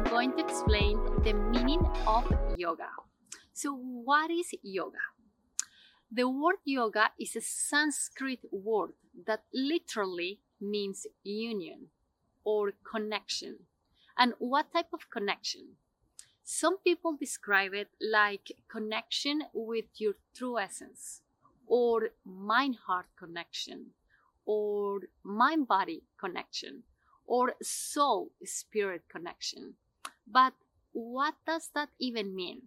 I'm going to explain the meaning of yoga. So, what is yoga? The word yoga is a Sanskrit word that literally means union or connection. And what type of connection? Some people describe it like connection with your true essence, or mind heart connection, or mind body connection, or soul spirit connection. But what does that even mean?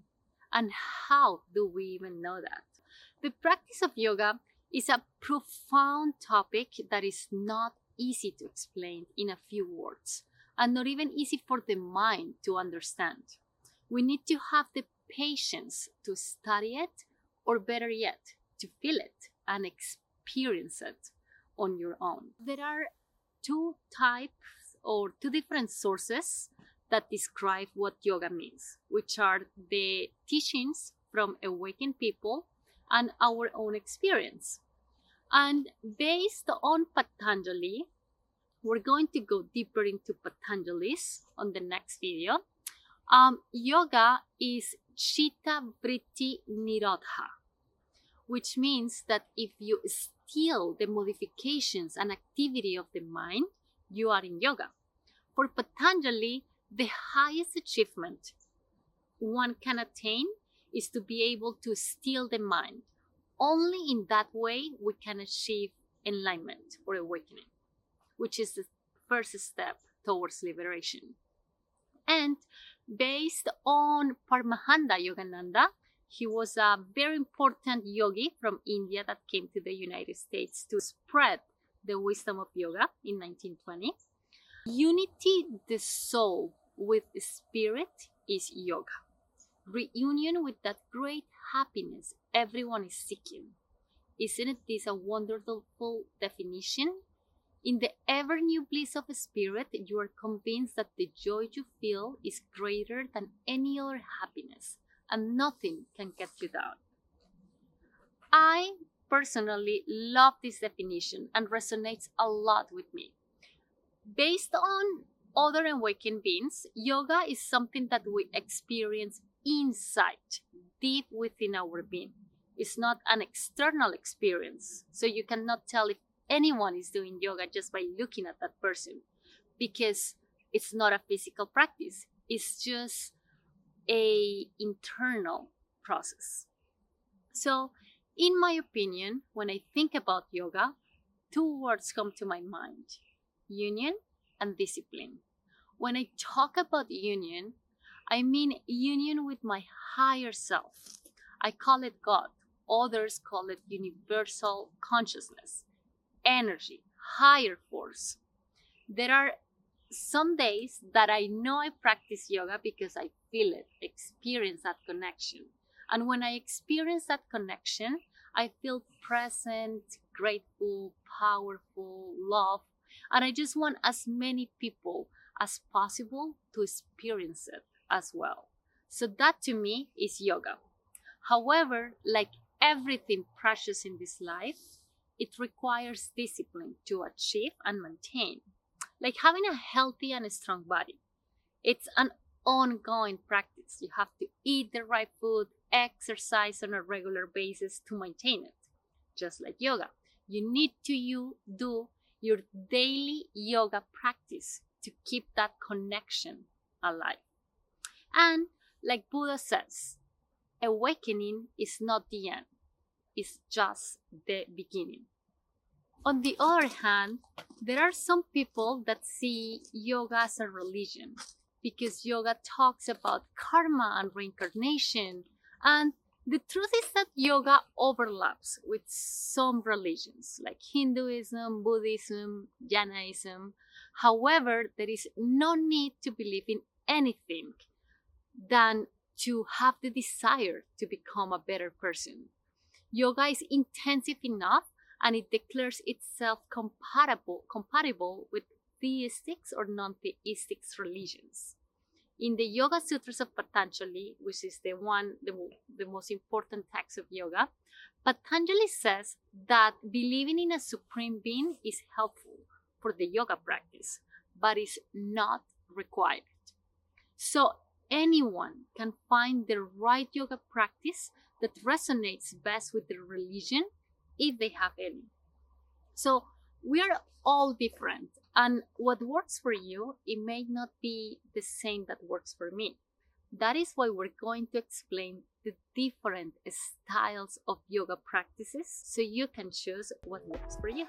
And how do we even know that? The practice of yoga is a profound topic that is not easy to explain in a few words and not even easy for the mind to understand. We need to have the patience to study it, or better yet, to feel it and experience it on your own. There are two types or two different sources that describe what yoga means, which are the teachings from awakened people and our own experience. And based on Patanjali, we're going to go deeper into Patanjali's on the next video. Um, yoga is Chitta Vritti Nirodha, which means that if you still the modifications and activity of the mind, you are in yoga. For Patanjali, the highest achievement one can attain is to be able to steal the mind. Only in that way we can achieve enlightenment or awakening which is the first step towards liberation. And based on Paramahansa Yogananda, he was a very important yogi from India that came to the United States to spread the wisdom of yoga in 1920. Unity the soul with spirit is yoga. Reunion with that great happiness everyone is seeking. Isn't this a wonderful definition in the ever new bliss of spirit, you are convinced that the joy you feel is greater than any other happiness, and nothing can get you down. I personally love this definition and resonates a lot with me. Based on other awakened beings, yoga is something that we experience inside, deep within our being. It's not an external experience, so you cannot tell if anyone is doing yoga just by looking at that person because it's not a physical practice. It's just a internal process. So in my opinion when i think about yoga two words come to my mind. Union and discipline when i talk about union i mean union with my higher self i call it god others call it universal consciousness energy, higher force. There are some days that I know I practice yoga because I feel it, experience that connection. And when I experience that connection, I feel present, grateful, powerful, love. And I just want as many people as possible to experience it as well. So that to me is yoga. However, like everything precious in this life, it requires discipline to achieve and maintain. Like having a healthy and strong body. It's an ongoing practice. You have to eat the right food, exercise on a regular basis to maintain it. Just like yoga. You need to you do your daily yoga practice to keep that connection alive. And like Buddha says, awakening is not the end it's just the beginning. On the other hand, there are some people that see yoga as a religion because yoga talks about karma and reincarnation. And the truth is that yoga overlaps with some religions like Hinduism, Buddhism, Jainism. However, there is no need to believe in anything than to have the desire to become a better person. Yoga is intensive enough and it declares itself compatible, compatible with theistic or non-theistic religions. In the Yoga Sutras of Patanjali, which is the one, the, the most important text of yoga, Patanjali says that believing in a supreme being is helpful for the yoga practice, but is not required. So anyone can find the right yoga practice that resonates best with their religion if they have any. So we are all different and what works for you it may not be the same that works for me. That is why we're going to explain the different styles of yoga practices so you can choose what works for you